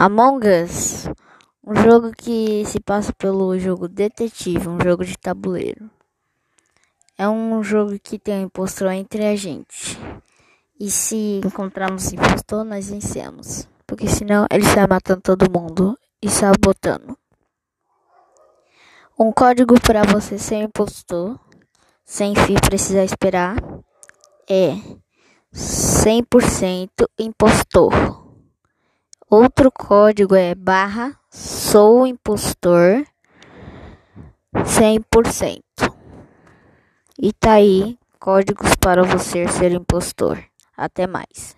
Among Us, um jogo que se passa pelo jogo Detetive, um jogo de tabuleiro. É um jogo que tem um impostor entre a gente. E se encontrarmos impostor, nós vencemos. Porque senão ele sai matando todo mundo e sabotando. Um código para você ser impostor, sem precisar esperar, é 100% impostor. Outro código é barra sou impostor 100%. E tá aí códigos para você ser impostor. Até mais.